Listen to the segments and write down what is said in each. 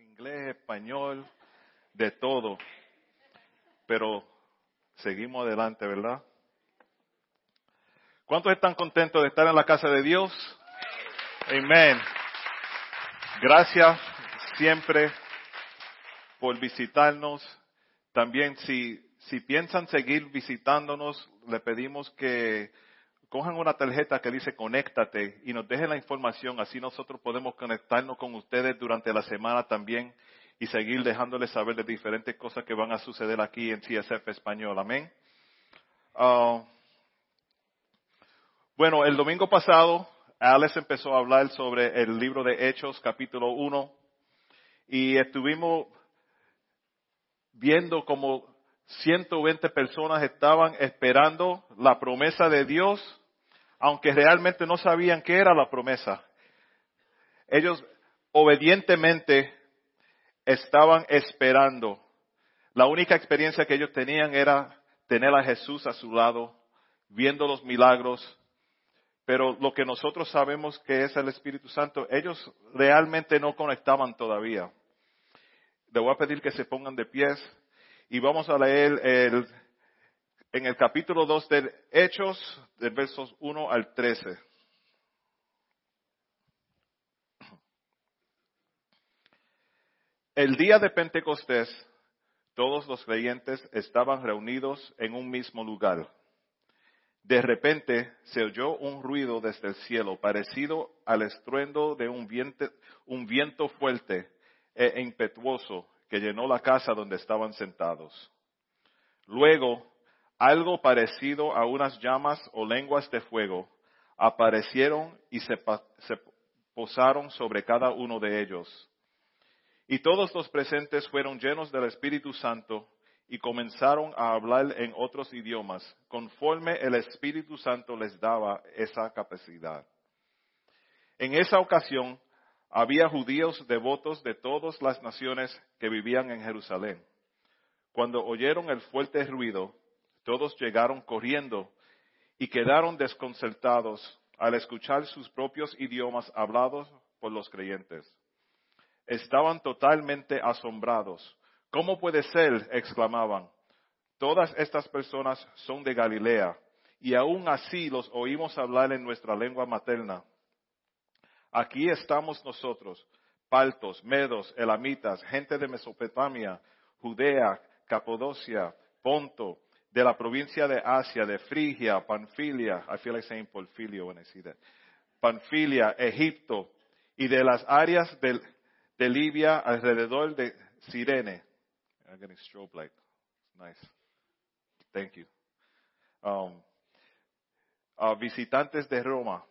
inglés, español, de todo. Pero seguimos adelante, ¿verdad? ¿Cuántos están contentos de estar en la casa de Dios? Amén. Gracias siempre por visitarnos. También si, si piensan seguir visitándonos, le pedimos que cojan una tarjeta que dice conéctate y nos dejen la información, así nosotros podemos conectarnos con ustedes durante la semana también y seguir dejándoles saber de diferentes cosas que van a suceder aquí en CSF Español. Amén. Ah, bueno, el domingo pasado Alex empezó a hablar sobre el libro de Hechos, capítulo 1, y estuvimos viendo como 120 personas estaban esperando la promesa de Dios aunque realmente no sabían qué era la promesa. Ellos obedientemente estaban esperando. La única experiencia que ellos tenían era tener a Jesús a su lado, viendo los milagros. Pero lo que nosotros sabemos que es el Espíritu Santo, ellos realmente no conectaban todavía. Le voy a pedir que se pongan de pies y vamos a leer el en el capítulo 2 de Hechos, de versos 1 al 13. El día de Pentecostés, todos los creyentes estaban reunidos en un mismo lugar. De repente se oyó un ruido desde el cielo, parecido al estruendo de un viento, un viento fuerte e impetuoso que llenó la casa donde estaban sentados. Luego algo parecido a unas llamas o lenguas de fuego aparecieron y se, posaron sobre cada uno de ellos. Y todos los presentes fueron llenos del Espíritu Santo y comenzaron a hablar en otros idiomas, conforme el Espíritu Santo les daba esa capacidad. En esa ocasión había judíos devotos de todas las naciones que vivían en Jerusalén. Cuando oyeron el fuerte ruido, todos llegaron corriendo y quedaron desconcertados al escuchar sus propios idiomas hablados por los creyentes. Estaban totalmente asombrados. ¿Cómo puede ser? exclamaban. Todas estas personas son de Galilea y aún así los oímos hablar en nuestra lengua materna. Aquí estamos nosotros, paltos, medos, elamitas, gente de Mesopotamia, Judea, Capodocia, Ponto, de la provincia de Asia, de Frigia, Panfilia, I feel like saying Porfirio when I see that, Panfilia, Egipto, y de las áreas de, de Libia alrededor de Sirene. I'm getting strobe like, nice. Thank you. Um, visitantes de Roma,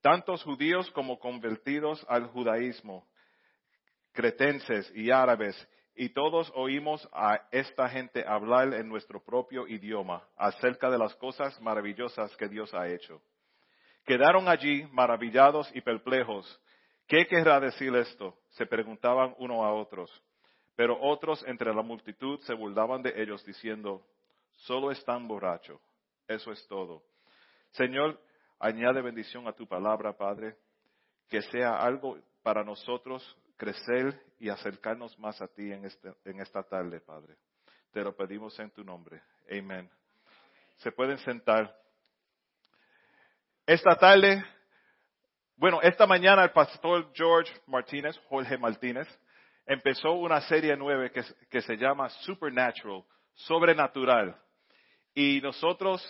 tantos judíos como convertidos al judaísmo, cretenses y árabes y todos oímos a esta gente hablar en nuestro propio idioma acerca de las cosas maravillosas que Dios ha hecho. Quedaron allí maravillados y perplejos. ¿Qué querrá decir esto? Se preguntaban uno a otros. Pero otros entre la multitud se burlaban de ellos diciendo, solo están borrachos. Eso es todo. Señor, añade bendición a tu palabra, Padre, que sea algo para nosotros crecer y acercarnos más a ti en, este, en esta tarde, Padre. Te lo pedimos en tu nombre. Amén. Se pueden sentar. Esta tarde, bueno, esta mañana el pastor George Martínez, Jorge Martínez, empezó una serie nueva que, se llama Supernatural, sobrenatural. Y nosotros,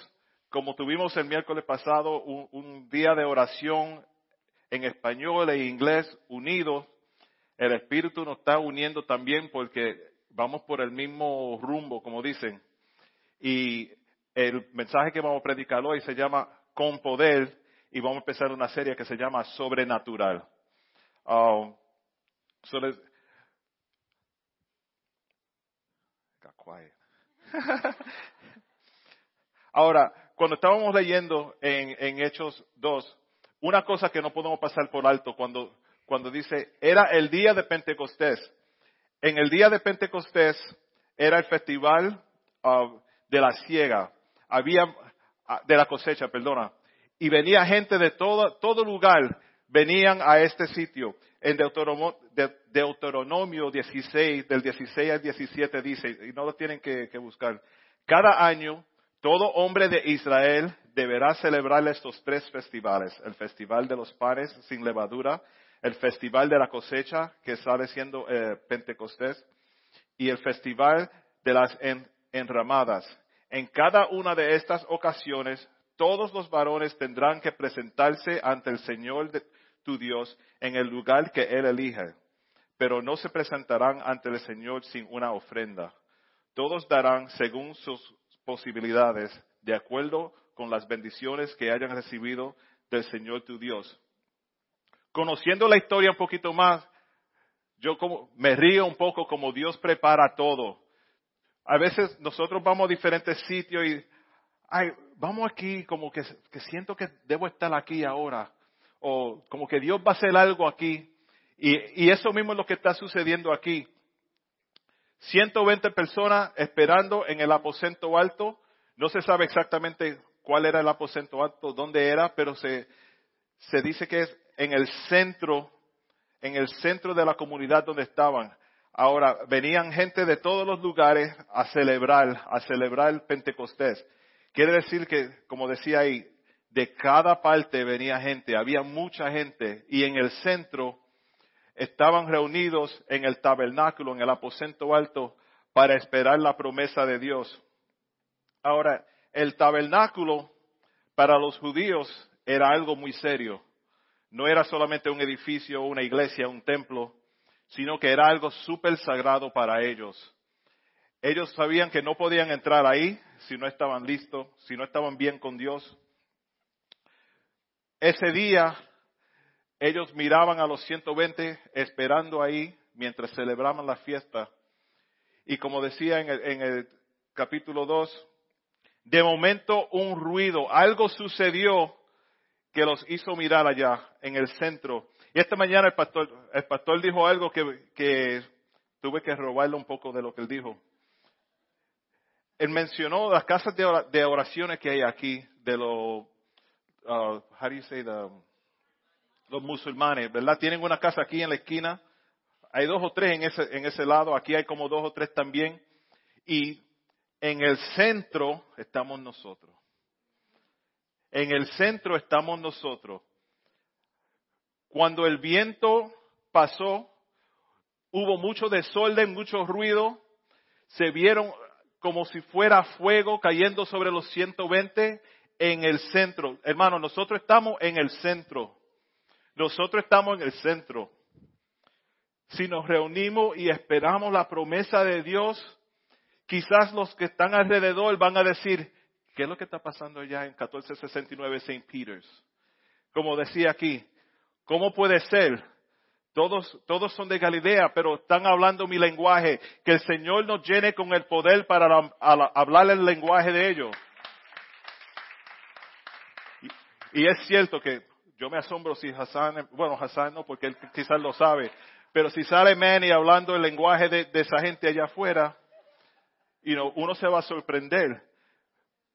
como tuvimos el miércoles pasado un, un día de oración en español e inglés unidos, el Espíritu nos está uniendo también porque vamos por el mismo rumbo, como dicen. Y el mensaje que vamos a predicar hoy se llama Con Poder y vamos a empezar una serie que se llama Sobrenatural. Um, Ahora, cuando estábamos leyendo en, en Hechos 2, una cosa que no podemos pasar por alto cuando cuando dice, era el día de Pentecostés. En el día de Pentecostés era el festival ah, de la siega, había, ah, de la cosecha, perdona, y venía gente de todo, todo lugar, venían a este sitio. en Deuteronomio, 16, del 16 al 17 dice, y no lo tienen que, que buscar, cada año todo hombre de Israel deberá celebrar estos tres festivales, el festival de los panes sin levadura, el festival de la cosecha, que sale siendo eh, Pentecostés, y el festival de las enramadas. En cada una de estas ocasiones, todos los varones tendrán que presentarse ante el Señor tu Dios en el lugar que Él elige, pero no se presentarán ante el Señor sin una ofrenda. Todos darán según sus posibilidades, de acuerdo con las bendiciones que hayan recibido del Señor tu Dios. Conociendo la historia un poquito más, yo como, me río un poco como Dios prepara todo. A veces nosotros vamos a diferentes sitios y, vamos aquí como que, siento que debo estar aquí ahora. O como que Dios va a hacer algo aquí. Y, y eso mismo es lo que está sucediendo aquí. 120 personas esperando en el aposento alto. No se sabe exactamente cuál era el aposento alto, dónde era, pero se, se dice que es en el centro en el centro de la comunidad donde estaban. Ahora, venían gente de todos los lugares a celebrar, a celebrar Pentecostés. Quiere decir que, como decía ahí, de cada parte venía gente, había mucha gente, y en el centro estaban reunidos en el tabernáculo, en el aposento alto, para esperar la promesa de Dios. Ahora, el tabernáculo para los judíos era algo muy serio no era solamente un edificio, una iglesia, un templo, sino que era algo súper sagrado para ellos. Ellos sabían que no podían entrar ahí si no estaban listos, si no estaban bien con Dios. Ese día ellos miraban a los 120 esperando ahí mientras celebraban la fiesta. Y como decía en el, capítulo 2, de momento un ruido, algo sucedió que los hizo mirar allá en el centro. Y esta mañana el pastor, el pastor dijo algo que, tuve que robarle un poco de lo que él dijo. Él mencionó las casas de oraciones que hay aquí, de los, uh, how do you say los musulmanes, ¿verdad? Tienen una casa aquí en la esquina. Hay dos o tres en ese, en ese lado, aquí hay como dos o tres también. Y en el centro estamos nosotros. En el centro estamos nosotros. Cuando el viento pasó, hubo mucho desorden, mucho ruido, se vieron como si fuera fuego cayendo sobre los 120 en el centro. Hermano, nosotros estamos en el centro. Nosotros estamos en el centro. Si nos reunimos y esperamos la promesa de Dios, quizás los que están alrededor van a decir, ¿Qué es lo que está pasando allá en 1469 St. Peter's? Como decía aquí, ¿cómo puede ser? Todos, todos son de Galilea, pero están hablando mi lenguaje. Que el Señor nos llene con el poder para hablar el lenguaje de ellos. Y, es cierto que yo me asombro si Hassan, bueno, Hassan no, porque él quizás lo sabe, pero si sale Manny hablando el lenguaje de, esa gente allá afuera, you uno se va a sorprender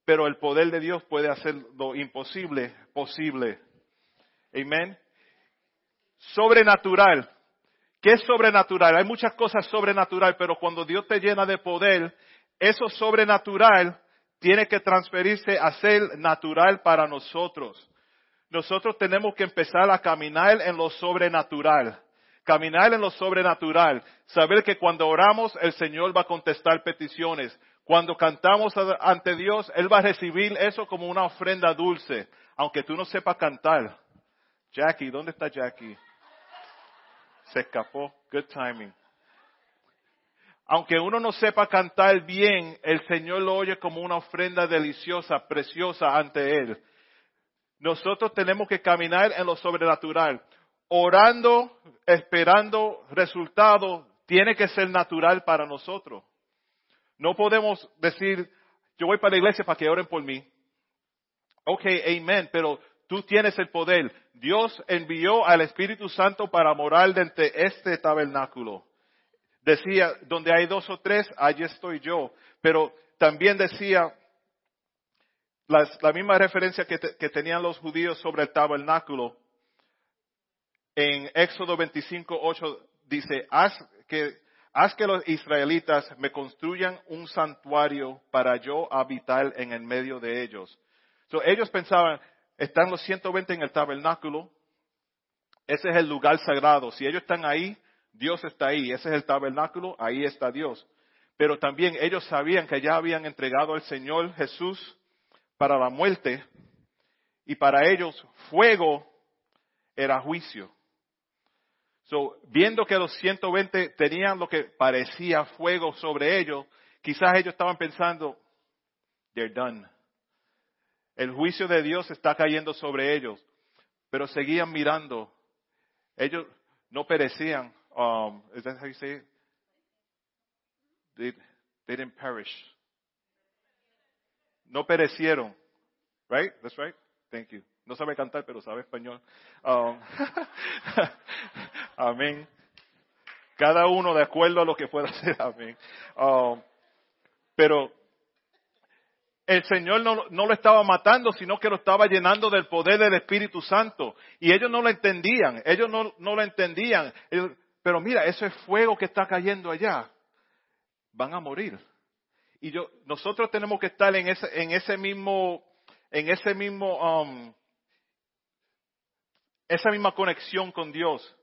pero el poder de Dios puede hacer lo imposible posible. Amén. Sobrenatural. ¿Qué es sobrenatural? Hay muchas cosas sobrenatural, pero cuando Dios te llena de poder, eso sobrenatural tiene que transferirse a ser natural para nosotros. Nosotros tenemos que empezar a caminar en lo sobrenatural. Caminar en lo sobrenatural. Saber que cuando oramos el Señor va a contestar peticiones. Cuando cantamos ante Dios, Él va a recibir eso como una ofrenda dulce, aunque tú no sepas cantar. Jackie, ¿dónde está Jackie? Se escapó. Good timing. Aunque uno no sepa cantar bien, el Señor lo oye como una ofrenda deliciosa, preciosa ante Él. Nosotros tenemos que caminar en lo sobrenatural. Orando, esperando resultados, tiene que ser natural para nosotros. No podemos decir, yo voy para la iglesia para que oren por mí. Ok, amén, pero tú tienes el poder. Dios envió al Espíritu Santo para morar dentro de este tabernáculo. Decía, donde hay dos o tres, allí estoy yo. Pero también decía, la misma referencia que, tenían los judíos sobre el tabernáculo, en Éxodo 25, 8 dice, haz que, haz que los israelitas me construyan un santuario para yo habitar en el medio de ellos. So, ellos pensaban, están los 120 en el tabernáculo, ese es el lugar sagrado. Si ellos están ahí, Dios está ahí. Ese es el tabernáculo, ahí está Dios. Pero también ellos sabían que ya habían entregado al Señor Jesús para la muerte y para ellos fuego era juicio. So, viendo que los 120 tenían lo que parecía fuego sobre ellos, quizás ellos estaban pensando, they're done. El juicio de Dios está cayendo sobre ellos, pero seguían mirando. Ellos no perecían. Um, is that how you say it? They, they didn't perish. No perecieron. Right? That's right. Thank you. No sabe cantar, pero sabe español. Um, amén. Cada uno de acuerdo a lo que pueda hacer. Amén. Um, pero el Señor no, no, lo estaba matando, sino que lo estaba llenando del poder del Espíritu Santo. Y ellos no lo entendían, ellos no, no lo entendían. Pero mira, ese fuego que está cayendo allá, van a morir. Y yo, nosotros tenemos que estar en ese, en ese mismo, en ese mismo, um, esa misma conexión con Dios.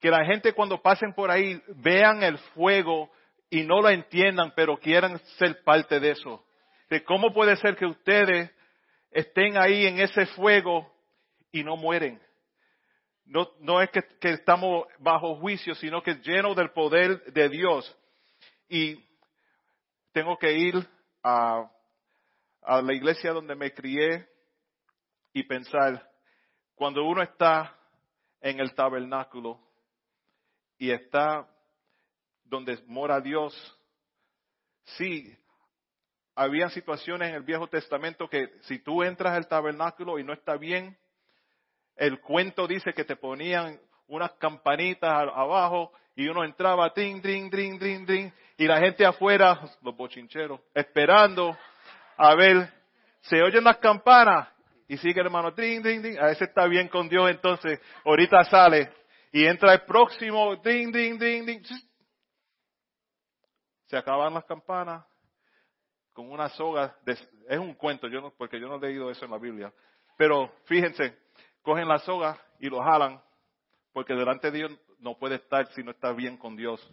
Que la gente cuando pasen por ahí vean el fuego y no lo entiendan, pero quieran ser parte de eso. De cómo puede ser que ustedes estén ahí en ese fuego y no mueren. No, no es que, que, estamos bajo juicio, sino que lleno del poder de Dios. Y tengo que ir a, a la iglesia donde me crié y pensar, cuando uno está en el tabernáculo y está donde mora Dios, sí, había situaciones en el Viejo Testamento que si tú entras al tabernáculo y no está bien, el cuento dice que te ponían unas campanitas abajo y uno entraba, ting, ting, ting, ting, ting, y la gente afuera, los bochincheros, esperando a ver, se oyen las campanas y sigue hermano, ting, ting, ting, a veces está bien con Dios, entonces ahorita sale y entra el próximo, ting, ting, ting, ting, se acaban las campanas con una soga, es un cuento, yo no, porque yo no he leído eso en la Biblia, pero fíjense, cogen la soga y lo jalan, porque delante de Dios no puede estar si no está bien con Dios.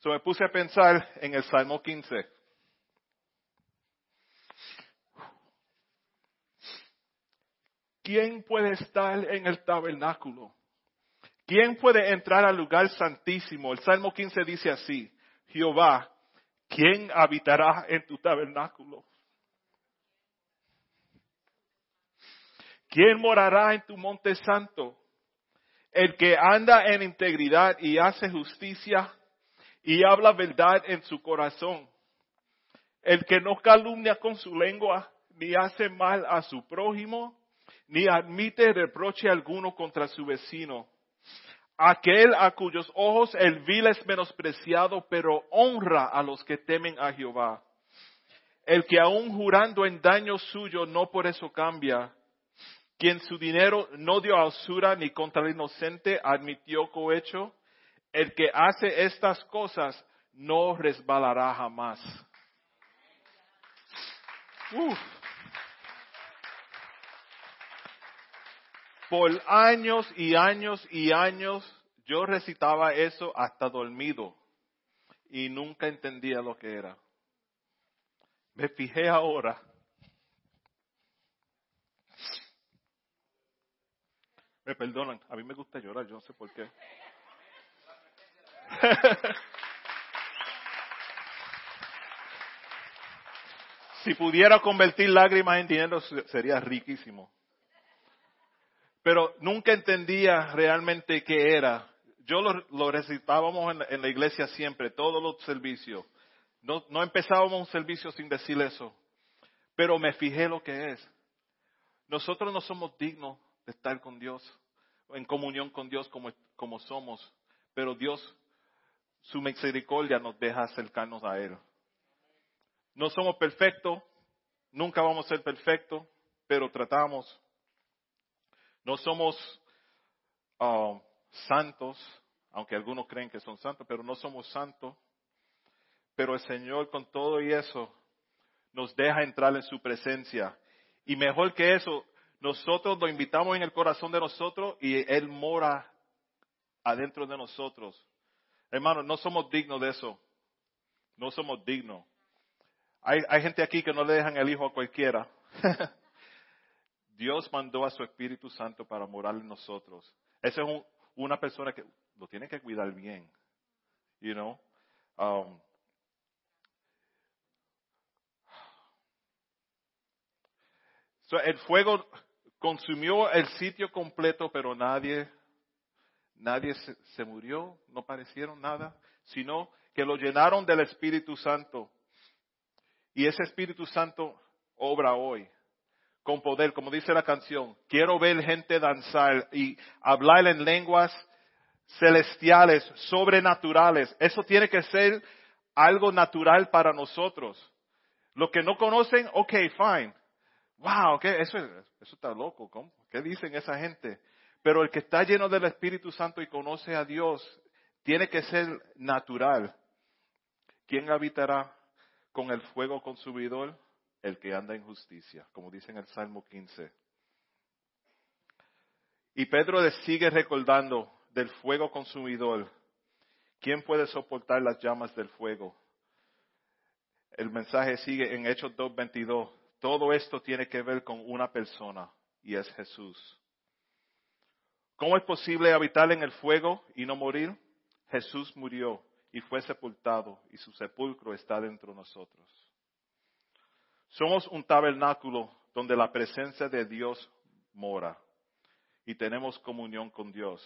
So me puse a pensar en el Salmo 15. ¿Quién puede estar en el tabernáculo? ¿Quién puede entrar al lugar santísimo? El Salmo 15 dice así, Jehová, ¿quién habitará en tu tabernáculo? ¿Quién morará en tu monte santo? El que anda en integridad y hace justicia y habla verdad en su corazón. El que no calumnia con su lengua, ni hace mal a su prójimo, ni admite reproche alguno contra su vecino. Aquel a cuyos ojos el vil es menospreciado, pero honra a los que temen a Jehová. El que aún jurando en daño suyo no por eso cambia. Quien su dinero no dio a usura ni contra el inocente admitió cohecho. El que hace estas cosas no resbalará jamás. Por años y años y años yo recitaba eso hasta dormido y nunca entendía lo que era. Me fijé ahora. Me perdonan, a mí me gusta llorar, yo no sé por qué. si pudiera convertir lágrimas en dinero sería riquísimo pero nunca entendía realmente qué era. Yo lo, recitábamos en, la iglesia siempre, todos los servicios. No, no empezábamos un servicio sin decir eso, pero me fijé lo que es. Nosotros no somos dignos de estar con Dios, en comunión con Dios como, como somos, pero Dios, su misericordia nos deja acercarnos a Él. No somos perfectos, nunca vamos a ser perfectos, pero tratamos no somos um, santos, aunque algunos creen que son santos, pero no somos santos. Pero el Señor con todo y eso nos deja entrar en su presencia. Y mejor que eso, nosotros lo invitamos en el corazón de nosotros y Él mora adentro de nosotros. Hermano, no somos dignos de eso. No somos dignos. Hay, hay gente aquí que no le dejan el hijo a cualquiera. Dios mandó a su Espíritu Santo para morar en nosotros. Esa es una persona que lo tiene que cuidar bien. You know? Um, el fuego consumió el sitio completo, pero nadie, nadie se, se murió, no parecieron nada, sino que lo llenaron del Espíritu Santo. Y ese Espíritu Santo obra hoy con poder, como dice la canción. Quiero ver gente danzar y hablar en lenguas celestiales, sobrenaturales. Eso tiene que ser algo natural para nosotros. Los que no conocen, ok, fine. Wow, ¿qué? Eso, eso está loco. ¿cómo? ¿Qué dicen esa gente? Pero el que está lleno del Espíritu Santo y conoce a Dios, tiene que ser natural. ¿Quién habitará con el fuego consumidor? El que anda en justicia, como dice en el Salmo 15. Y Pedro le sigue recordando del fuego consumidor. ¿Quién puede soportar las llamas del fuego? El mensaje sigue en Hechos 2.22. Todo esto tiene que ver con una persona y es Jesús. ¿Cómo es posible habitar en el fuego y no morir? Jesús murió y fue sepultado y su sepulcro está dentro de nosotros. Somos un tabernáculo donde la presencia de Dios mora y tenemos comunión con Dios.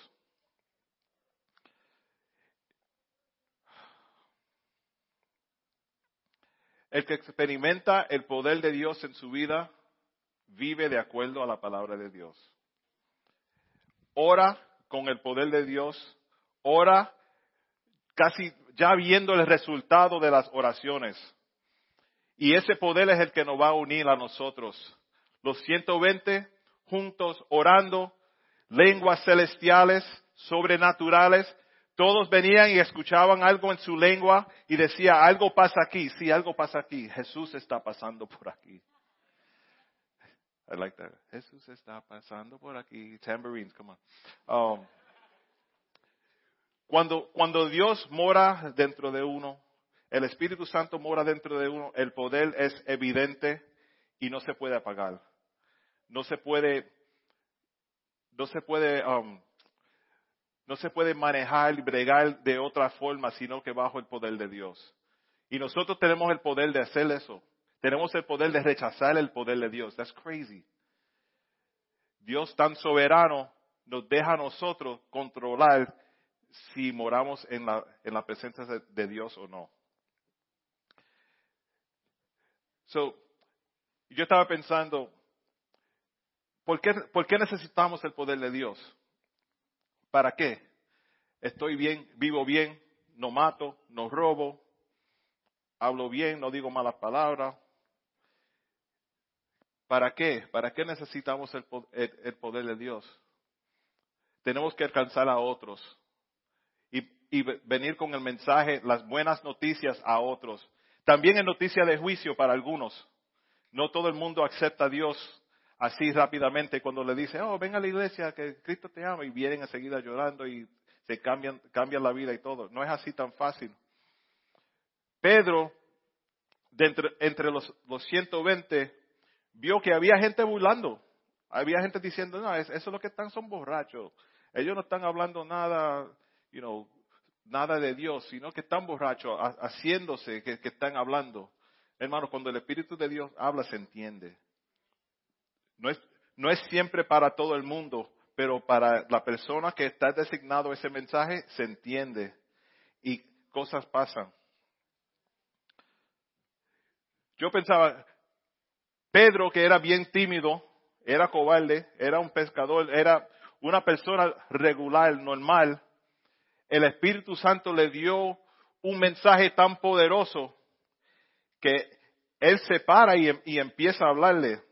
El que experimenta el poder de Dios en su vida vive de acuerdo a la palabra de Dios. Ora con el poder de Dios, ora casi ya viendo el resultado de las oraciones. Y ese poder es el que nos va a unir a nosotros. Los 120 juntos orando, lenguas celestiales, sobrenaturales. Todos venían y escuchaban algo en su lengua y decía, algo pasa aquí, sí, algo pasa aquí. Jesús está pasando por aquí. I like that. Jesús está pasando por aquí. Tambourines, come on. Um, cuando, cuando Dios mora dentro de uno, el Espíritu Santo mora dentro de uno, el poder es evidente y no se puede apagar. No se puede, no se puede, um, no se puede manejar y bregar de otra forma, sino que bajo el poder de Dios. Y nosotros tenemos el poder de hacer eso. Tenemos el poder de rechazar el poder de Dios. That's crazy. Dios tan soberano nos deja a nosotros controlar si moramos en la, en la presencia de Dios o no. So, yo estaba pensando, ¿por qué, ¿por qué necesitamos el poder de Dios? ¿Para qué? Estoy bien, vivo bien, no mato, no robo, hablo bien, no digo malas palabras. ¿Para qué? ¿Para qué necesitamos el, poder de Dios? Tenemos que alcanzar a otros y venir con el mensaje, las buenas noticias a otros. También es noticia de juicio para algunos. No todo el mundo acepta a Dios así rápidamente cuando le dice, oh, ven a la iglesia que Cristo te ama y vienen enseguida llorando y se cambian, cambian la vida y todo. No es así tan fácil. Pedro, entre, entre los, los 120, vio que había gente burlando. Había gente diciendo, no, eso es lo que están, son borrachos. Ellos no están hablando nada, you know, nada de Dios, sino que están borrachos, haciéndose que, están hablando. Hermano, cuando el Espíritu de Dios habla, se entiende. No es, no es siempre para todo el mundo, pero para la persona que está designado ese mensaje, se entiende. Y cosas pasan. Yo pensaba, Pedro, que era bien tímido, era cobarde, era un pescador, era una persona regular, normal, el Espíritu Santo le dio un mensaje tan poderoso que él se para y, empieza a hablarle,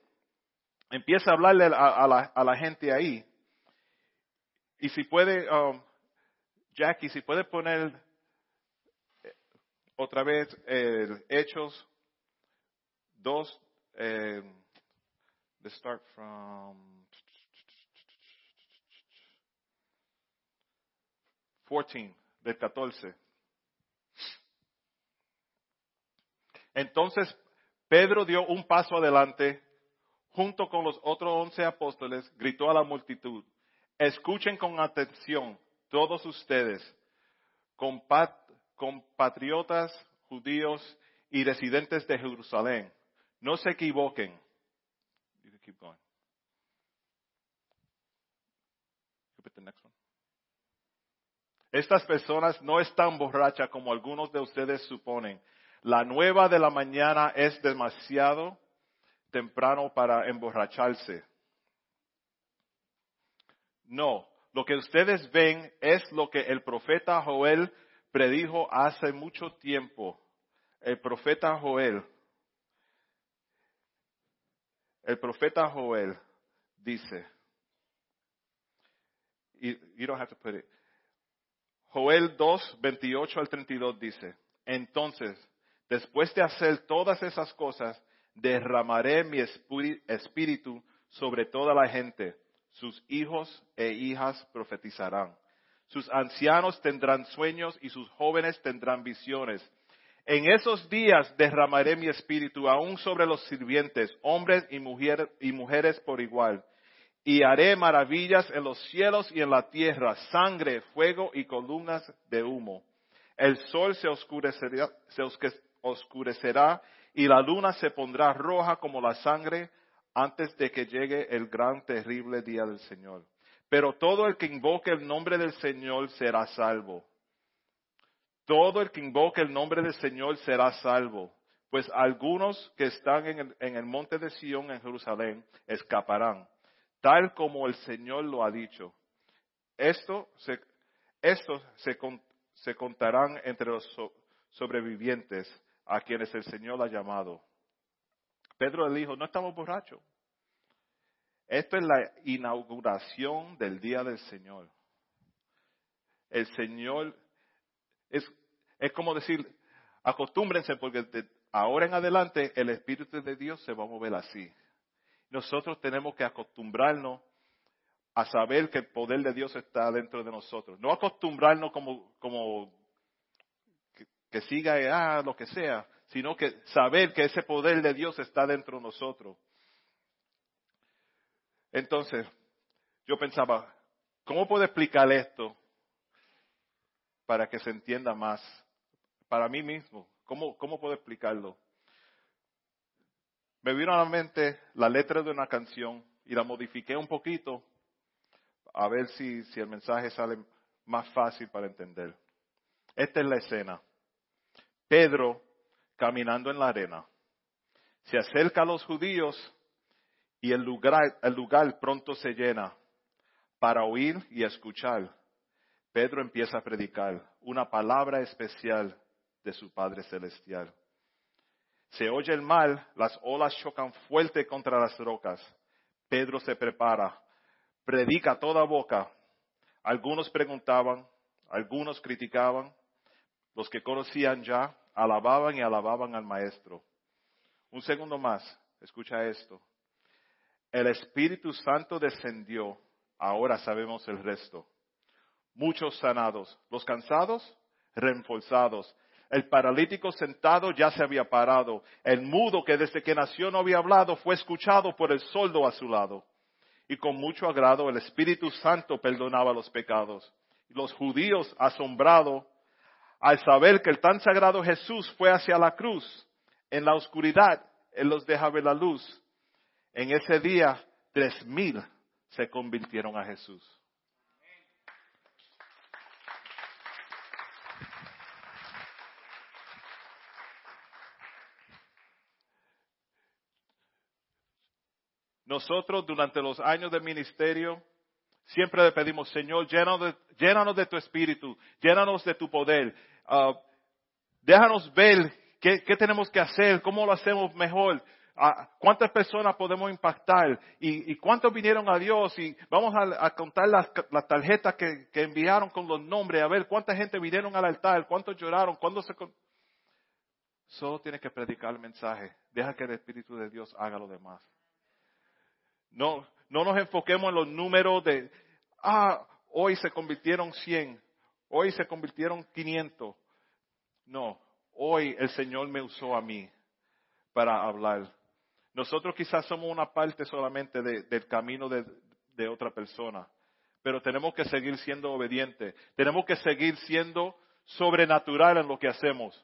empieza a hablarle a, la, gente ahí. Y si puede, um, Jackie, si puede poner eh, otra vez el Hechos 2, eh, let's start from 14, del 14. Entonces Pedro dio un paso adelante, junto con los otros once apóstoles, gritó a la multitud, escuchen con atención todos ustedes, compatriotas judíos y residentes de Jerusalén, no se equivoquen. Estas personas no están borrachas como algunos de ustedes suponen la nueva de la mañana es demasiado temprano para emborracharse. No, lo que ustedes ven es lo que el profeta Joel predijo hace mucho tiempo. El profeta Joel, el profeta Joel dice, you don't have to put it. Joel 2, 28 al 32 dice, entonces Después de hacer todas esas cosas, derramaré mi espíritu sobre toda la gente. Sus hijos e hijas profetizarán. Sus ancianos tendrán sueños y sus jóvenes tendrán visiones. En esos días derramaré mi espíritu aún sobre los sirvientes, hombres y, y mujeres por igual. Y haré maravillas en los cielos y en la tierra, sangre, fuego y columnas de humo. El sol se oscurecerá, se oscurecerá y la luna se pondrá roja como la sangre antes de que llegue el gran terrible día del Señor. Pero todo el que invoque el nombre del Señor será salvo. Todo el que invoque el nombre del Señor será salvo. Pues algunos que están en el, monte de Sión en Jerusalén escaparán, tal como el Señor lo ha dicho. Esto se, estos se, se contarán entre los sobrevivientes a quienes el Señor ha llamado. Pedro le dijo, no estamos borrachos. Esto es la inauguración del día del Señor. El Señor es, es como decir, acostúmbrense porque de ahora en adelante el Espíritu de Dios se va a mover así. Nosotros tenemos que acostumbrarnos a saber que el poder de Dios está dentro de nosotros. No acostumbrarnos como, como que siga ah, lo que sea, sino que saber que ese poder de Dios está dentro de nosotros. Entonces, yo pensaba, ¿cómo puedo explicar esto para que se entienda más? Para mí mismo, ¿cómo, cómo puedo explicarlo? Me vino a la mente la letra de una canción y la modifiqué un poquito a ver si, el mensaje sale más fácil para entender. Esta es la escena. Pedro caminando en la arena. Se acerca a los judíos y el lugar, el lugar pronto se llena para oír y escuchar. Pedro empieza a predicar una palabra especial de su Padre Celestial. Se oye el mal, las olas chocan fuerte contra las rocas. Pedro se prepara, predica toda boca. Algunos preguntaban, algunos criticaban, los que conocían ya alababan y alababan al Maestro. Un segundo más, escucha esto. El Espíritu Santo descendió, ahora sabemos el resto. Muchos sanados, los cansados, reforzados. El paralítico sentado ya se había parado. El mudo que desde que nació no había hablado fue escuchado por el soldo a su lado. Y con mucho agrado el Espíritu Santo perdonaba los pecados. Los judíos, asombrados, al saber que el tan sagrado Jesús fue hacia la cruz, en la oscuridad, Él los deja ver la luz. En ese día, tres mil se convirtieron a Jesús. Nosotros durante los años de ministerio siempre le pedimos, Señor, llénanos de, tu espíritu, llénanos de tu poder. Uh, déjanos ver qué, tenemos que hacer, cómo lo hacemos mejor. Ah, ¿Cuántas personas podemos impactar? ¿Y, cuántos vinieron a Dios? Y vamos a, contar las, tarjetas que, enviaron con los nombres, a ver cuánta gente vinieron al altar, cuántos lloraron, cuándo se... Solo tienes que predicar el mensaje. Deja que el Espíritu de Dios haga lo demás. No, no nos enfoquemos en los números de, ah, hoy se convirtieron 100, hoy se convirtieron 500. No, hoy el Señor me usó a mí para hablar. Nosotros quizás somos una parte solamente del camino de, de otra persona, pero tenemos que seguir siendo obedientes, tenemos que seguir siendo sobrenatural en lo que hacemos.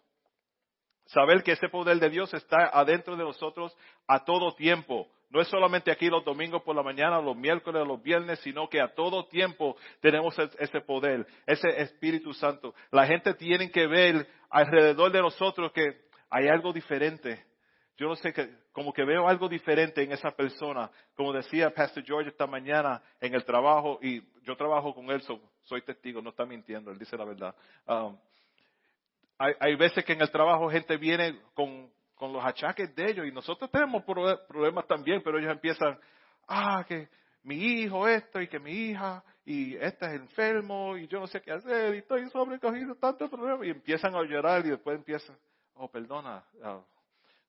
Saber que ese poder de Dios está adentro de nosotros a todo tiempo. No es solamente aquí los domingos por la mañana, los miércoles, los viernes, sino que a todo tiempo tenemos ese poder, ese Espíritu Santo. La gente tiene que ver alrededor de nosotros que hay algo diferente. Yo no sé, que, como que veo algo diferente en esa persona. Como decía Pastor George esta mañana en el trabajo, y yo trabajo con él, soy testigo, no está mintiendo, él dice la verdad. Um, hay, veces que en el trabajo gente viene con, con los achaques de ellos. Y nosotros tenemos problemas también, pero ellos empiezan, ah, que mi hijo esto y que mi hija y este es enfermo y yo no sé qué hacer y estoy sobrecogido tantos problemas y empiezan a llorar y después empiezan, oh, perdona, ah,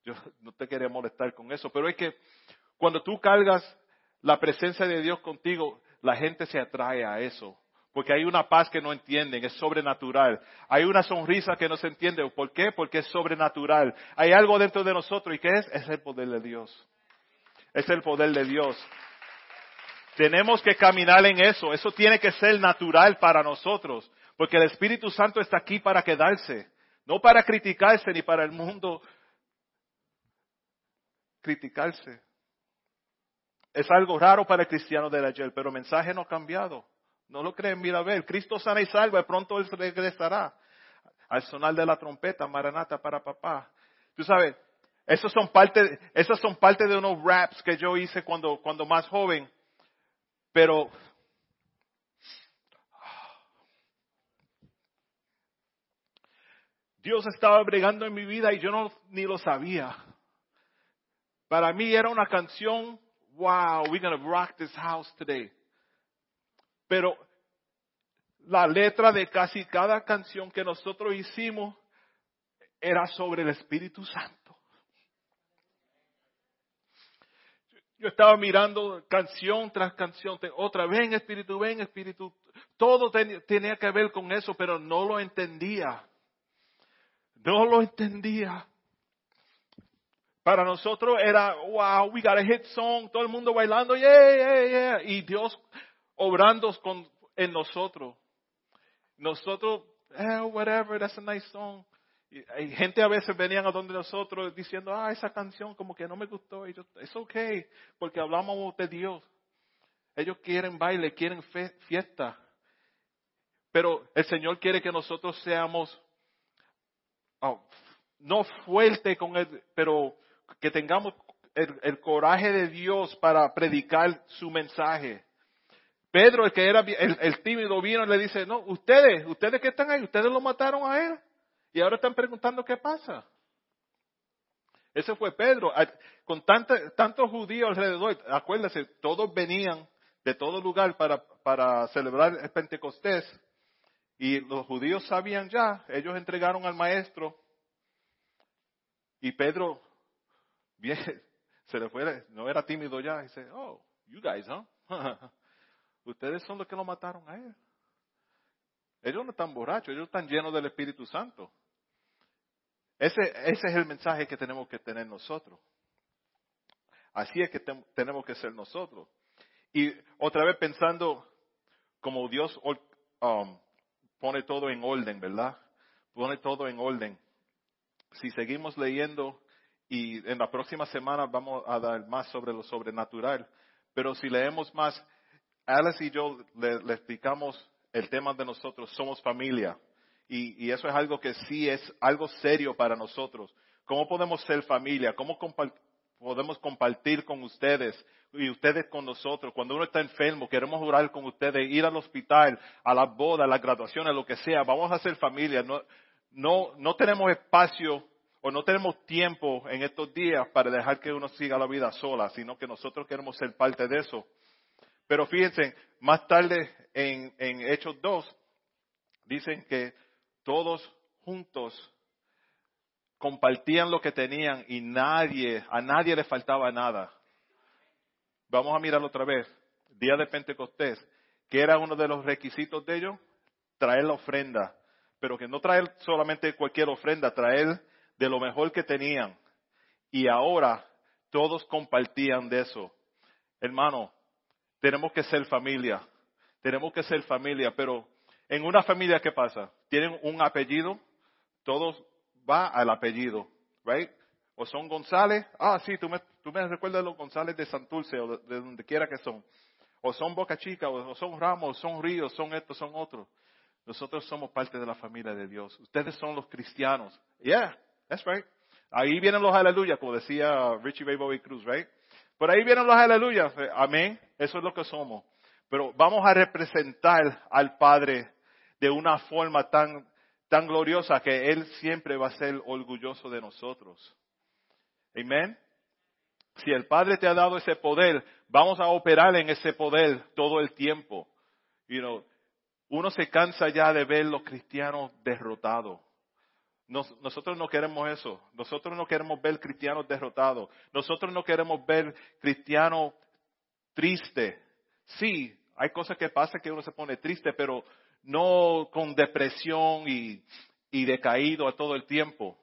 yo no te quería molestar con eso, pero es que cuando tú cargas la presencia de Dios contigo, la gente se atrae a eso porque hay una paz que no entienden, es sobrenatural. Hay una sonrisa que no se entiende. ¿Por qué? Porque es sobrenatural. Hay algo dentro de nosotros. ¿Y qué es? Es el poder de Dios. Es el poder de Dios. Tenemos que caminar en eso. Eso tiene que ser natural para nosotros. Porque el Espíritu Santo está aquí para quedarse. No para criticarse ni para el mundo criticarse. Es algo raro para el cristiano de ayer, pero el mensaje no ha cambiado. No lo creen, mira a ver, Cristo sana y salva, y pronto Él regresará. Al sonar de la trompeta, Maranata para papá. Tú sabes, esos son parte, de unos raps que yo hice cuando, cuando más joven. Pero Dios estaba bregando en mi vida y yo no ni lo sabía. Para mí era una canción, wow, we're to rock this house today. Pero la letra de casi cada canción que nosotros hicimos era sobre el Espíritu Santo. Yo estaba mirando canción tras canción, otra, ven Espíritu, ven Espíritu. Todo tenía que ver con eso, pero no lo entendía. No lo entendía. Para nosotros era, wow, we got a hit song, todo el mundo bailando, yeah, yeah, yeah. Y Dios obrando con, en nosotros. Nosotros, eh, whatever, that's a nice song. Y, gente a veces venían a donde nosotros diciendo, ah, esa canción como que no me gustó. Y yo, es okay, porque hablamos de Dios. Ellos quieren baile, quieren fiesta. Pero el Señor quiere que nosotros seamos, oh, no fuerte con él, pero que tengamos el coraje de Dios para predicar su mensaje. Pedro, el que era el, tímido, vino y le dice, no, ustedes, ustedes que están ahí, ustedes lo mataron a él. Y ahora están preguntando qué pasa. Ese fue Pedro. Con tantos judíos alrededor, acuérdense, todos venían de todo lugar para, celebrar el Pentecostés. Y los judíos sabían ya, ellos entregaron al maestro. Y Pedro, bien, se le fue, no era tímido ya, dice, oh, you guys, huh? Ustedes son los que lo mataron a él. Ellos no están borrachos, ellos están llenos del Espíritu Santo. Ese, ese es el mensaje que tenemos que tener nosotros. Así es que tenemos que ser nosotros. Y otra vez pensando como Dios um, pone todo en orden, ¿verdad? Pone todo en orden. Si seguimos leyendo y en la próxima semana vamos a dar más sobre lo sobrenatural, pero si leemos más, Alice y yo le, explicamos el tema de nosotros, somos familia. Y, eso es algo que sí es algo serio para nosotros. ¿Cómo podemos ser familia? ¿Cómo podemos compartir con ustedes y ustedes con nosotros? Cuando uno está enfermo, queremos orar con ustedes, ir al hospital, a la boda, a la graduación, lo que sea. Vamos a ser familia. No, no, no tenemos espacio o no tenemos tiempo en estos días para dejar que uno siga la vida sola, sino que nosotros queremos ser parte de eso. Pero fíjense, más tarde en, Hechos 2, dicen que todos juntos compartían lo que tenían y nadie, a nadie le faltaba nada. Vamos a mirarlo otra vez. Día de Pentecostés, que era uno de los requisitos de ellos, traer la ofrenda, pero que no traer solamente cualquier ofrenda, traer de lo mejor que tenían. Y ahora todos compartían de eso. Hermano, tenemos que ser familia, tenemos que ser familia, pero en una familia, ¿qué pasa? Tienen un apellido, todos va al apellido, right? O son González, ah, sí, tú me, tú me recuerdas los González de Santurce o de, donde quiera que son. O son Boca Chica, o, son Ramos, son Ríos, son estos, son otros. Nosotros somos parte de la familia de Dios. Ustedes son los cristianos. Yeah, that's right. Ahí vienen los aleluya, como decía Richie Ray Bobby Cruz, right? Por ahí vienen los aleluya. Amén. Eso es lo que somos. Pero vamos a representar al Padre de una forma tan tan gloriosa que Él siempre va a ser orgulloso de nosotros. Amén. Si el Padre te ha dado ese poder, vamos a operar en ese poder todo el tiempo. You uno se cansa ya de ver los cristianos derrotados. Nosotros no queremos eso. Nosotros no queremos ver cristianos derrotados. Nosotros no queremos ver cristianos tristes. Sí, hay cosas que pasan que uno se pone triste, pero no con depresión y, y decaído a todo el tiempo.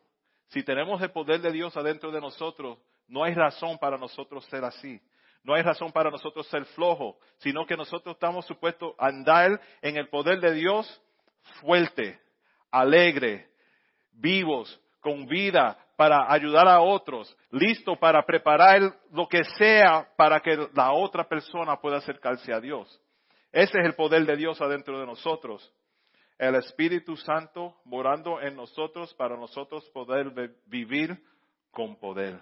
Si tenemos el poder de Dios adentro de nosotros, no hay razón para nosotros ser así. No hay razón para nosotros ser flojos, sino que nosotros estamos supuestos a andar en el poder de Dios fuerte, alegre, vivos, con vida, para ayudar a otros, listo para preparar lo que sea para que la otra persona pueda acercarse a Dios. Ese es el poder de Dios adentro de nosotros. El Espíritu Santo morando en nosotros para nosotros poder vivir con poder.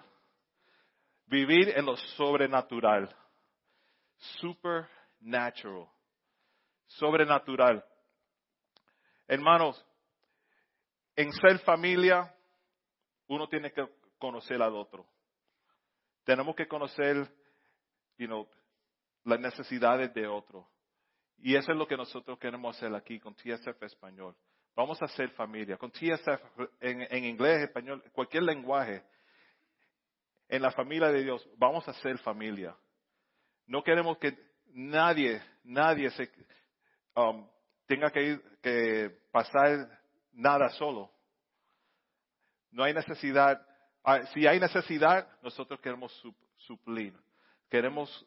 Vivir en lo sobrenatural. Supernatural. Sobrenatural. Hermanos, en ser familia, uno tiene que conocer al otro. Tenemos que conocer, you las necesidades de otro. Y eso es lo que nosotros queremos hacer aquí con TSF Español. Vamos a hacer familia. Con TSF en, en inglés, español, cualquier lenguaje, en la familia de Dios, vamos a ser familia. No queremos que nadie, nadie se, um, tenga que, ir, que pasar nada solo. No hay necesidad. Ah, si hay necesidad, nosotros queremos suplir. Queremos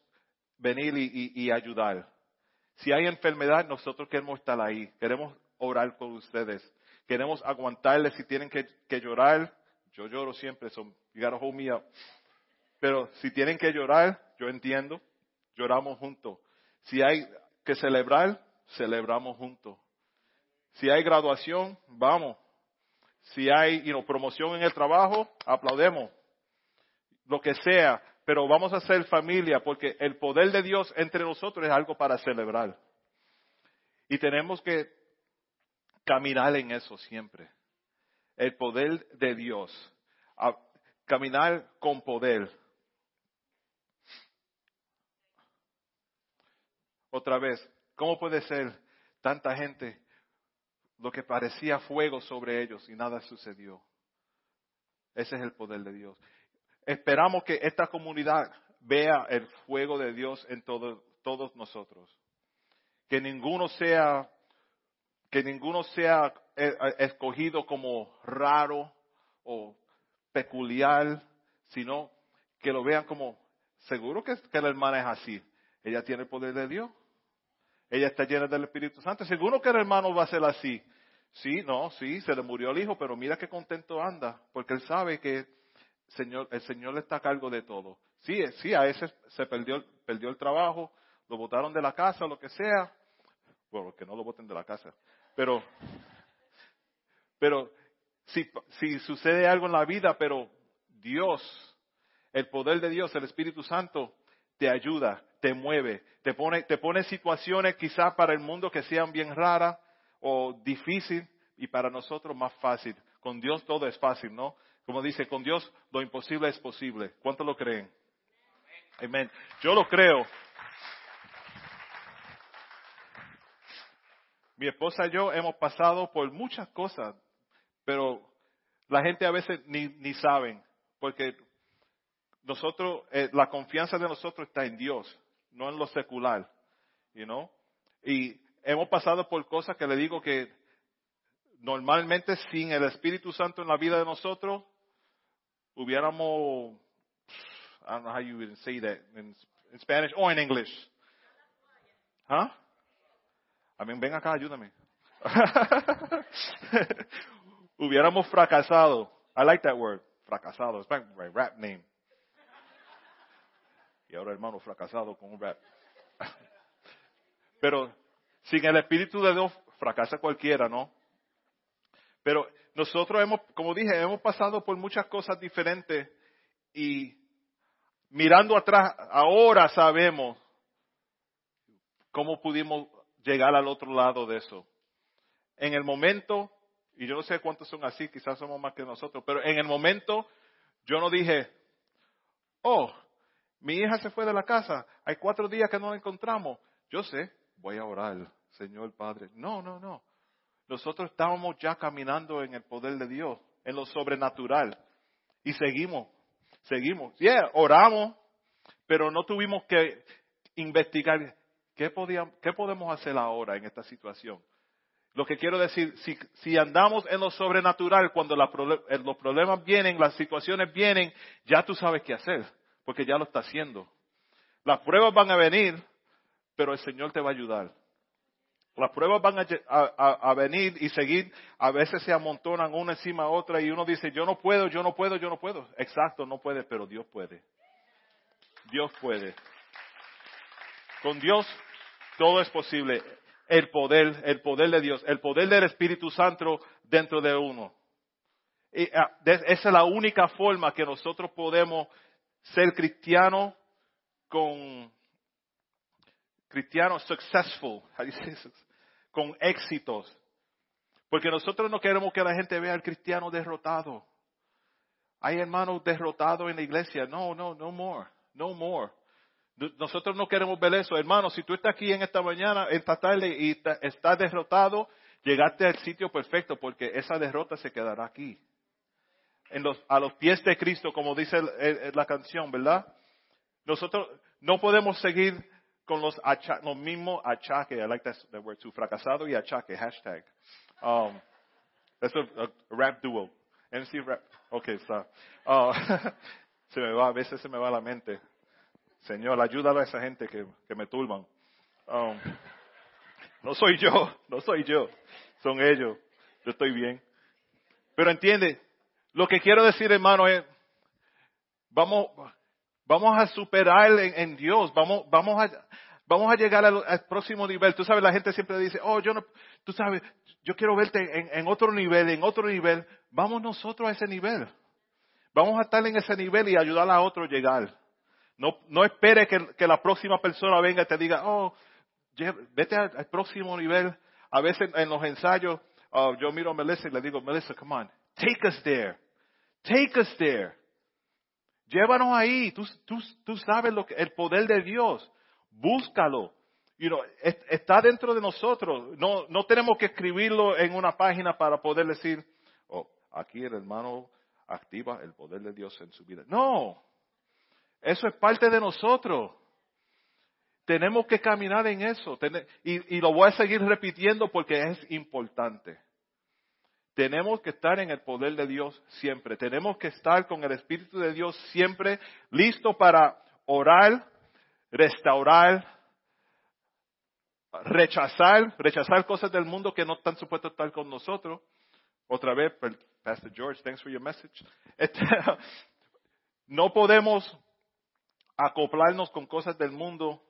venir y ayudar. Si hay enfermedad, nosotros queremos estar ahí. Queremos orar por ustedes. Queremos aguantarles si tienen que, llorar. Yo lloro siempre, son you Pero si tienen que llorar, yo entiendo. Lloramos juntos. Si hay que celebrar, celebramos juntos. Si hay graduación, vamos. Si hay promoción en el trabajo, aplaudemos. Lo que sea, pero vamos a ser familia porque el poder de Dios entre nosotros es algo para celebrar. Y tenemos que caminar en eso siempre. El poder de Dios. caminar con poder. Otra vez, ¿cómo puede ser tanta gente lo que parecía fuego sobre ellos y nada sucedió? Ese es el poder de Dios. Esperamos que esta comunidad vea el fuego de Dios en todos nosotros. Que ninguno sea, que ninguno sea eh, eh, escogido como raro o peculiar, sino que lo vean como, seguro que, que la hermana es así. Ella tiene el poder de Dios. Ella está llena del Espíritu Santo. Seguro que el hermano va a ser así. Sí, no, sí, se le murió el hijo, pero mira qué contento anda, porque él sabe que Señor, el Señor está a cargo de todo. Sí, sí, a ese se perdió, perdió el trabajo, lo botaron de la casa, lo que sea. Bueno, que no lo boten de la casa. Pero, pero si, si sucede algo en la vida, pero Dios, el poder de Dios, el Espíritu Santo, te ayuda, te mueve, te pone, te pone situaciones quizás para el mundo que sean bien raras o difíciles y para nosotros más fácil. Con Dios todo es fácil, ¿no? Como dice, con Dios lo imposible es posible. ¿Cuánto lo creen? Amén. Yo lo creo. Mi esposa y yo hemos pasado por muchas cosas, pero la gente a veces ni, ni saben, porque nosotros, eh, la confianza de nosotros está en Dios, no en lo secular, you know? Y hemos pasado por cosas que le digo que normalmente sin el Espíritu Santo en la vida de nosotros, hubiéramos, I don't know how you would say that in, Spanish or in English. ¿Ah? I mean, ven acá, ayúdame. hubiéramos fracasado. I like that word, fracasado. It's my rap name. Y ahora hermano fracasado con un rap. Pero sin el Espíritu de Dios fracasa cualquiera, ¿no? Pero nosotros hemos, como dije, hemos pasado por muchas cosas diferentes y mirando atrás, ahora sabemos cómo pudimos llegar al otro lado de eso. En el momento, y yo no sé cuántos son así, quizás somos más que nosotros, pero en el momento yo no dije, oh, mi hija se fue de la casa, hay cuatro días que no la encontramos. Yo sé, voy a orar, Señor Padre. No, no, no. Nosotros estábamos ya caminando en el poder de Dios, en lo sobrenatural. Y seguimos, seguimos. Yeah, oramos, pero no tuvimos que investigar qué, podíamos, podemos hacer ahora en esta situación. Lo que quiero decir, si, si andamos en lo sobrenatural, cuando eh, los problemas vienen, las situaciones vienen, ya tú sabes qué hacer, porque ya lo está haciendo. Las pruebas van a venir, pero el Señor te va a ayudar. Las pruebas van a, venir y seguir, a veces se amontonan una encima de otra y uno dice, yo no puedo, yo no puedo, yo no puedo. Exacto, no puede, pero Dios puede. Dios puede. Con Dios todo es posible. El poder, el poder de Dios, el poder del Espíritu Santo dentro de uno. Y, ah, esa es la única forma que nosotros podemos ser cristianos con cristianos successful, con éxitos. Porque nosotros no queremos que la gente vea al cristiano derrotado. Hay hermanos derrotados en la iglesia. No, no, no more. No more. Nosotros no queremos ver eso. Hermano, si tú estás aquí en esta mañana, esta tarde y estás derrotado, llegaste al sitio perfecto porque esa derrota se quedará aquí. En los, a los pies de Cristo, como dice la canción, ¿verdad? Nosotros no podemos seguir con los, los mismos achaques. I like that, word too. Fracasado y achaque, hashtag. Um, that's a, rap duo. MC rap. Okay, so, uh, se me va, a veces se me va la mente. Señor, ayúdalo a esa gente que, que me turban. Um, no soy yo, no soy yo. Son ellos. Yo estoy bien. Pero entiende, lo que quiero decir, hermano, es, vamos, Vamos a superar en, Dios, vamos, vamos, a, vamos a llegar al, próximo nivel. Tú sabes, la gente siempre dice, oh, yo no, tú sabes, yo quiero verte en, otro nivel, en otro nivel. Vamos nosotros a ese nivel. Vamos a estar en ese nivel y ayudar a otro a llegar. No, no espere que, la próxima persona venga y te diga, oh, vete al, próximo nivel. A veces en los ensayos, oh, yo miro a Melissa y le digo, Melissa, come on, take us there. Take us there. Llévanos ahí. Tú, tú, tú sabes lo que, el poder de Dios. Búscalo. You know, está dentro de nosotros. No, no tenemos que escribirlo en una página para poder decir, oh, aquí el hermano activa el poder de Dios en su vida. No. Eso es parte de nosotros. Tenemos que caminar en eso. Y, y lo voy a seguir repitiendo porque es importante. Tenemos que estar en el poder de Dios siempre. Tenemos que estar con el Espíritu de Dios siempre listo para orar, restaurar, rechazar, rechazar cosas del mundo que no están supuestos a estar con nosotros. Otra vez, Pastor George, thanks for your message. Este, no podemos acoplarnos con cosas del mundo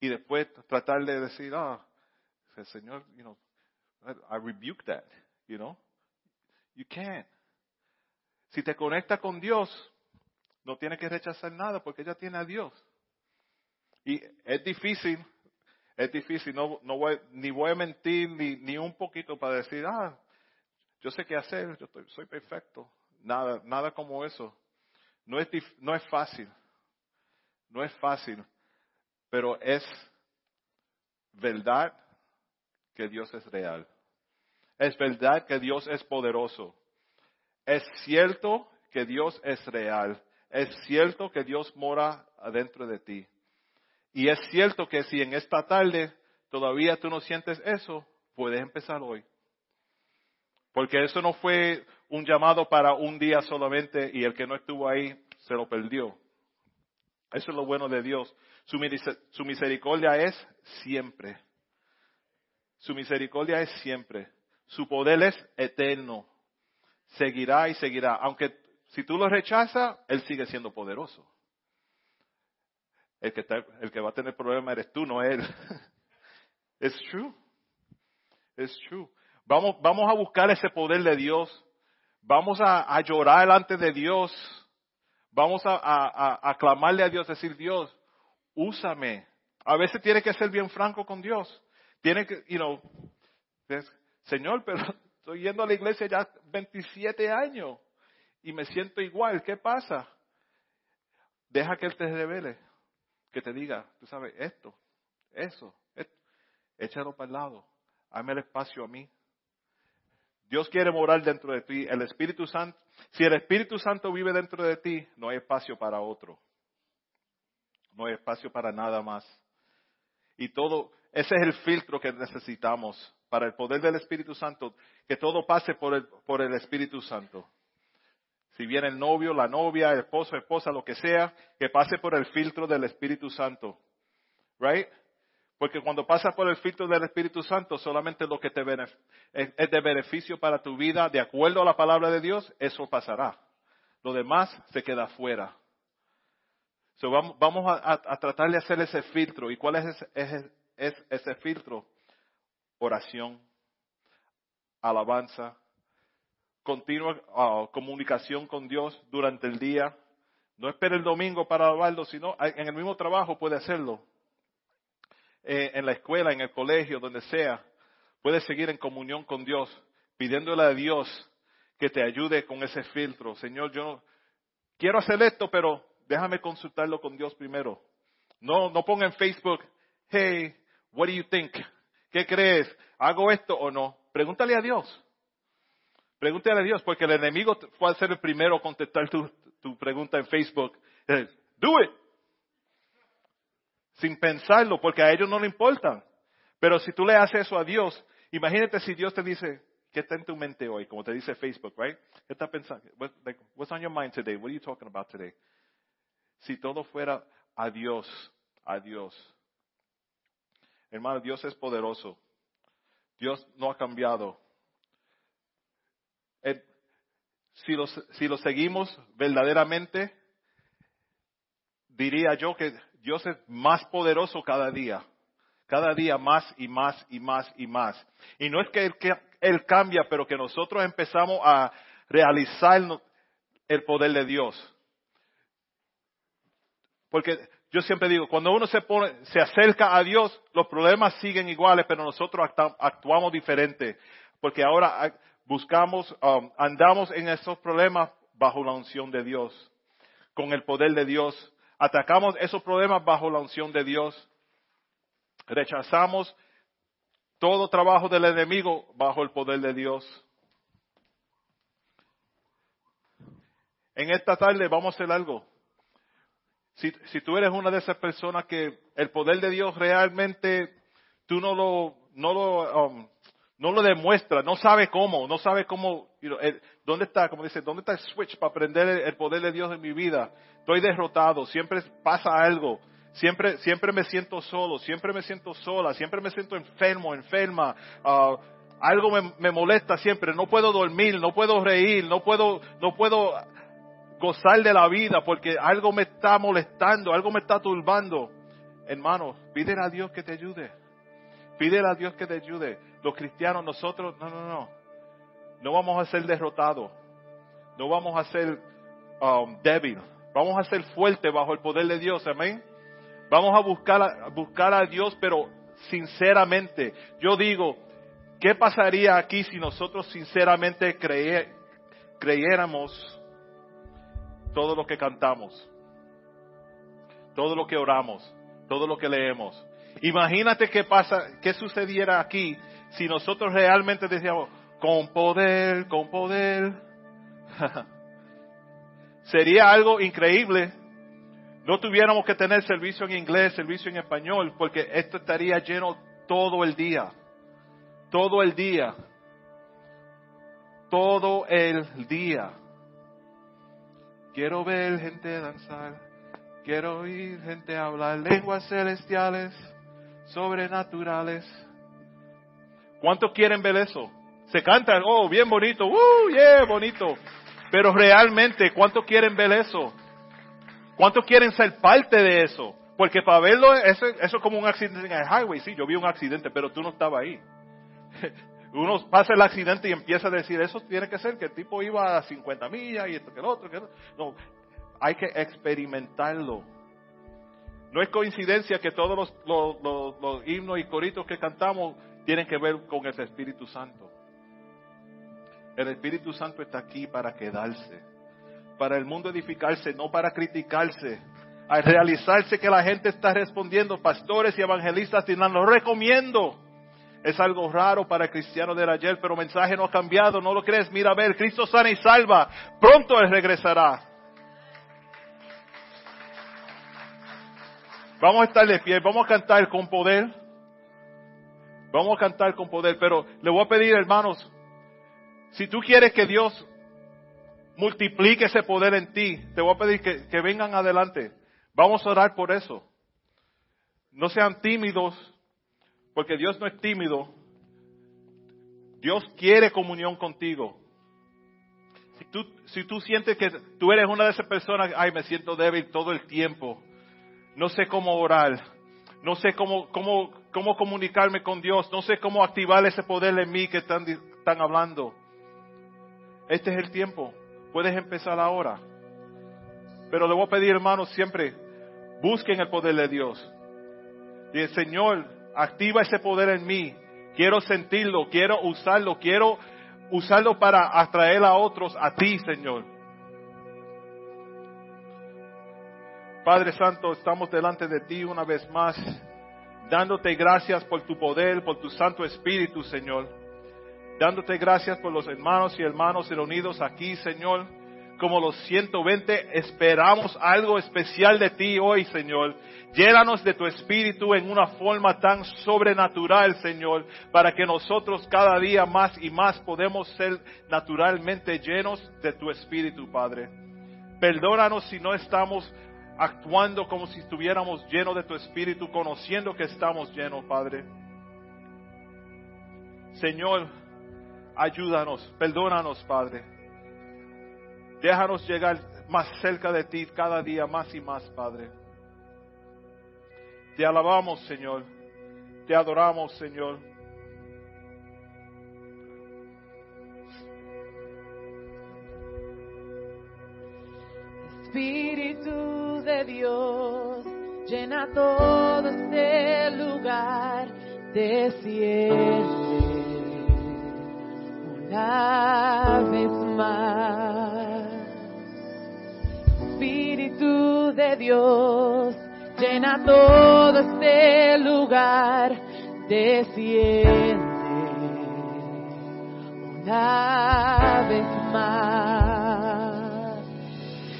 y después tratar de decir, ah, el Señor, you know, I rebuke that. You know? You can't. Si te conectas con Dios, no tienes que rechazar nada porque ya tiene a Dios. Y es difícil, es difícil, no, no voy, ni voy a mentir ni, ni un poquito para decir, ah, yo sé qué hacer, yo estoy, soy perfecto. nada, nada como eso. No es, no es fácil, no es fácil, pero es verdad que Dios es real. Es verdad que Dios es poderoso. Es cierto que Dios es real. Es cierto que Dios mora adentro de ti. Y es cierto que si en esta tarde todavía tú no sientes eso, puedes empezar hoy. Porque eso no fue un llamado para un día solamente y el que no estuvo ahí se lo perdió. Eso es lo bueno de Dios. Su, misericordia es siempre. Su misericordia es siempre. Su poder es eterno. Seguirá y seguirá. Aunque si tú lo rechazas, Él sigue siendo poderoso. El que, el que va a tener problema eres tú, no Él. Es true. Es true. Vamos, a buscar ese poder de Dios. Vamos a, llorar delante de Dios. Vamos a, a, clamarle a Dios, decir, Dios, úsame. A veces tiene que ser bien franco con Dios. Tiene que, you know, Señor, pero estoy yendo a la iglesia ya 27 años y me siento igual. ¿Qué pasa? Deja que Él te revele, que te diga, tú sabes, esto, eso, esto. échalo para el lado, hazme el espacio a mí. Dios quiere morar dentro de ti. El Espíritu Santo, si el Espíritu Santo vive dentro de ti, no hay espacio para otro. No hay espacio para nada más. Y todo, ese es el filtro que necesitamos para el poder del Espíritu Santo, que todo pase por el, por el Espíritu Santo. Si viene el novio, la novia, el esposo, esposa, lo que sea, que pase por el filtro del Espíritu Santo. Right? Porque cuando pasa por el filtro del Espíritu Santo, solamente lo que te es de beneficio para tu vida, de acuerdo a la palabra de Dios, eso pasará. Lo demás se queda fuera. vamos, a, tratar de hacer ese filtro. ¿Y cuál es ese, filtro? Oración, alabanza, continua ah, comunicación con Dios durante el día. No espere el domingo para alabarlo, sino en el mismo trabajo puede hacerlo eh, en la escuela, en el colegio, donde sea, puedes seguir en comunión con Dios, pidiéndole a Dios que te ayude con ese filtro. Señor, yo quiero hacer esto, pero déjame consultarlo con Dios primero. No, no ponga en Facebook, hey, what do you think? ¿Qué crees? ¿Hago esto o no? Pregúntale a Dios. Pregúntale a Dios, porque el enemigo fue a ser el primero a contestar tu, pregunta en Facebook. Do it sin pensarlo, porque a ellos no le importan. Pero si tú le haces eso a Dios, imagínate si Dios te dice, ¿qué está en tu mente hoy? Como te dice Facebook, right? ¿Qué estás pensando? what's on your mind today? What are you talking about today? Si todo fuera a Dios, a Dios. Hermano, Dios es poderoso. Dios no ha cambiado. si, lo, si lo seguimos verdaderamente, diría yo que Dios es más poderoso cada día. Cada día más y más y más y más. Y no es que Él, cambia, pero que nosotros empezamos a realizar el poder de Dios. Porque yo siempre digo, cuando uno se pone, se acerca a Dios, los problemas siguen iguales, pero nosotros actuamos diferente. Porque ahora buscamos, um, andamos en esos problemas bajo la unción de Dios, con el poder de Dios Atacamos esos problemas bajo la unción de Dios. Rechazamos todo trabajo del enemigo bajo el poder de Dios. En esta tarde vamos a hacer algo. Si, si, tú eres una de esas personas que el poder de Dios realmente tú no lo, no lo, um, no lo demuestra, no sabe cómo, no sabe cómo, dónde está, como dice, dónde está el switch para aprender el, poder de Dios en mi vida. Estoy derrotado, siempre pasa algo, siempre, siempre me siento solo, siempre me siento sola, siempre me siento enfermo, enferma. Uh, algo me, me, molesta siempre, no puedo dormir, no puedo reír, no puedo, no puedo gozar de la vida porque algo me está molestando, algo me está turbando. Hermano, pídele a Dios que te ayude. Pídele a Dios que te ayude. Los cristianos, nosotros, no, no, no. No vamos a ser derrotados. No vamos a ser um, débiles. Vamos a ser fuertes bajo el poder de Dios. Amén. Vamos a buscar, a buscar a Dios, pero sinceramente. Yo digo, ¿qué pasaría aquí si nosotros sinceramente creyéramos todo lo que cantamos, todo lo que oramos, todo lo que leemos. Imagínate qué pasa, qué sucediera aquí si nosotros realmente decíamos, con poder, con poder. Sería algo increíble. No tuviéramos que tener servicio en inglés, servicio en español, porque esto estaría lleno todo el día. Todo el día. Todo el día. Quiero ver gente danzar. Quiero oír gente hablar lenguas celestiales, sobrenaturales. ¿Cuántos quieren ver eso? Se cantan, oh, bien bonito, uh, yeah, bonito. Pero realmente, ¿cuántos quieren ver eso? ¿Cuántos quieren ser parte de eso? Porque para verlo, eso, eso es como un accidente en el highway. Sí, yo vi un accidente, pero tú no estabas ahí. Uno pasa el accidente y empieza a decir, eso tiene que ser que el tipo iba a 50 millas y esto que el otro. Que No, hay que experimentarlo. No es coincidencia que todos los, los, los himnos y coritos que cantamos tienen que ver con el Espíritu Santo. El Espíritu Santo está aquí para quedarse, para el mundo edificarse, no para criticarse. Al realizarse que la gente está respondiendo, pastores y evangelistas, y lo recomiendo. Es algo raro para el cristiano del ayer, pero el mensaje no ha cambiado, no lo crees. Mira a ver, Cristo sana y salva. Pronto Él regresará. Vamos a estar de pie, vamos a cantar con poder. Vamos a cantar con poder, pero le voy a pedir, hermanos, si tú quieres que Dios multiplique ese poder en ti, te voy a pedir que, que vengan adelante. Vamos a orar por eso. No sean tímidos, porque Dios no es tímido. Dios quiere comunión contigo. Si tú, si tú sientes que tú eres una de esas personas, ay, me siento débil todo el tiempo, no sé cómo orar, no sé cómo, cómo, cómo comunicarme con Dios, no sé cómo activar ese poder en mí que están, están hablando. Este es el tiempo. Puedes empezar ahora. Pero le voy a pedir, hermanos, siempre busquen el poder de Dios. Y Señor, activa ese poder en mí. Quiero sentirlo, quiero usarlo, quiero usarlo para atraer a otros a ti, Señor. Padre Santo, estamos delante de ti una vez más, dándote gracias por tu poder, por tu Santo Espíritu, Señor dándote gracias por los hermanos y hermanos reunidos aquí, Señor. Como los 120, esperamos algo especial de ti hoy, Señor. Llénanos de tu espíritu en una forma tan sobrenatural, Señor, para que nosotros cada día más y más podemos ser naturalmente llenos de tu espíritu, Padre. Perdónanos si no estamos actuando como si estuviéramos llenos de tu espíritu, conociendo que estamos llenos, Padre. Señor, Ayúdanos, perdónanos, Padre. Déjanos llegar más cerca de ti cada día, más y más, Padre. Te alabamos, Señor. Te adoramos, Señor. Espíritu de Dios, llena todo este lugar, desciende una vez más. Espíritu de Dios, llena todo este lugar, desciende una vez más.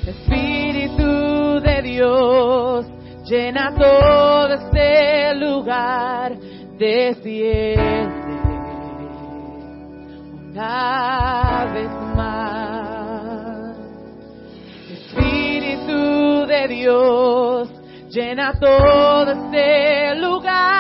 Espíritu de Dios, llena todo este lugar, desciende una vez más. De Dios, llena todo este lugar,